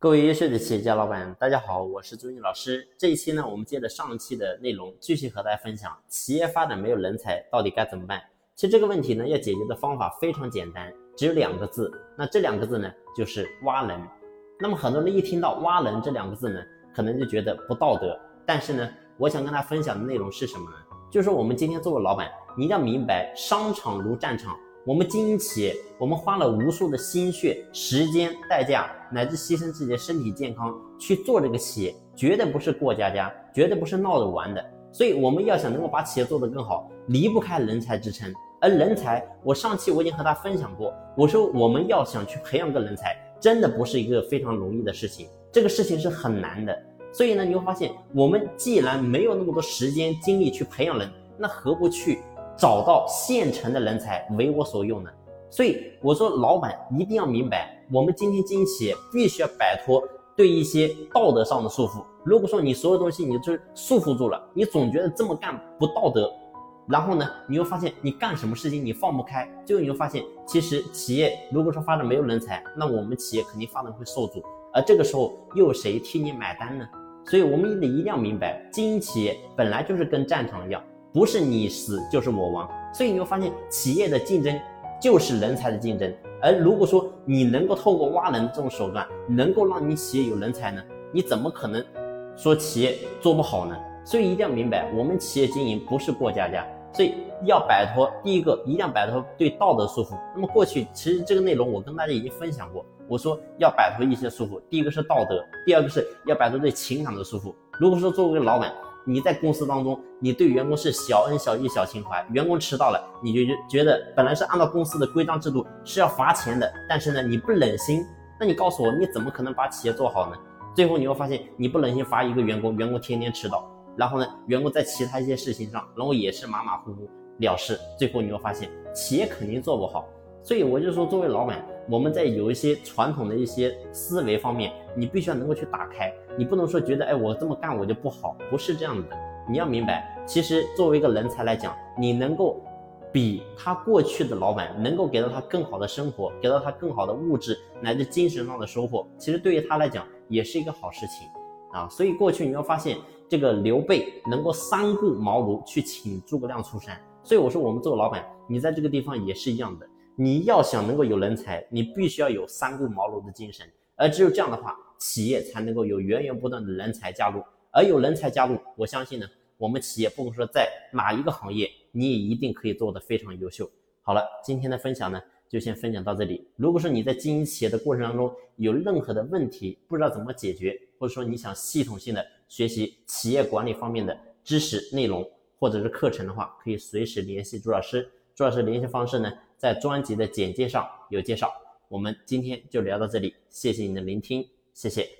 各位优秀的企业家老板，大家好，我是朱毅老师。这一期呢，我们接着上期的内容，继续和大家分享企业发展没有人才到底该怎么办。其实这个问题呢，要解决的方法非常简单，只有两个字。那这两个字呢，就是挖人。那么很多人一听到挖人这两个字呢，可能就觉得不道德。但是呢，我想跟大家分享的内容是什么呢？就是我们今天作为老板，你一定要明白，商场如战场。我们经营企业，我们花了无数的心血、时间、代价，乃至牺牲自己的身体健康去做这个企业，绝对不是过家家，绝对不是闹着玩的。所以我们要想能够把企业做得更好，离不开人才支撑。而人才，我上期我已经和他分享过，我说我们要想去培养个人才，真的不是一个非常容易的事情，这个事情是很难的。所以呢，你会发现，我们既然没有那么多时间精力去培养人，那何不去？找到现成的人才为我所用呢，所以我说，老板一定要明白，我们今天经营企业必须要摆脱对一些道德上的束缚。如果说你所有东西你就是束缚住了，你总觉得这么干不道德，然后呢，你又发现你干什么事情你放不开，最后你就发现，其实企业如果说发展没有人才，那我们企业肯定发展会受阻，而这个时候又有谁替你买单呢？所以我们得一定要明白，经营企业本来就是跟战场一样。不是你死就是我亡，所以你会发现企业的竞争就是人才的竞争。而如果说你能够透过挖人这种手段，能够让你企业有人才呢，你怎么可能说企业做不好呢？所以一定要明白，我们企业经营不是过家家，所以要摆脱第一个，一定要摆脱对道德束缚。那么过去其实这个内容我跟大家已经分享过，我说要摆脱一些束缚，第一个是道德，第二个是要摆脱对情感的束缚。如果说作为老板，你在公司当中，你对员工是小恩小义、小情怀，员工迟到了，你就觉得本来是按照公司的规章制度是要罚钱的，但是呢，你不忍心，那你告诉我，你怎么可能把企业做好呢？最后你会发现，你不忍心罚一个员工，员工天天迟到，然后呢，员工在其他一些事情上，然后也是马马虎虎了事，最后你会发现，企业肯定做不好。所以我就说，作为老板，我们在有一些传统的一些思维方面，你必须要能够去打开。你不能说觉得，哎，我这么干我就不好，不是这样的。你要明白，其实作为一个人才来讲，你能够比他过去的老板能够给到他更好的生活，给到他更好的物质乃至精神上的收获，其实对于他来讲也是一个好事情啊。所以过去你要发现，这个刘备能够三顾茅庐去请诸葛亮出山。所以我说，我们做老板，你在这个地方也是一样的。你要想能够有人才，你必须要有三顾茅庐的精神，而只有这样的话，企业才能够有源源不断的人才加入。而有人才加入，我相信呢，我们企业不管说在哪一个行业，你也一定可以做得非常优秀。好了，今天的分享呢，就先分享到这里。如果说你在经营企业的过程当中有任何的问题，不知道怎么解决，或者说你想系统性的学习企业管理方面的知识内容或者是课程的话，可以随时联系朱老师。朱老师联系方式呢？在专辑的简介上有介绍，我们今天就聊到这里，谢谢你的聆听，谢谢。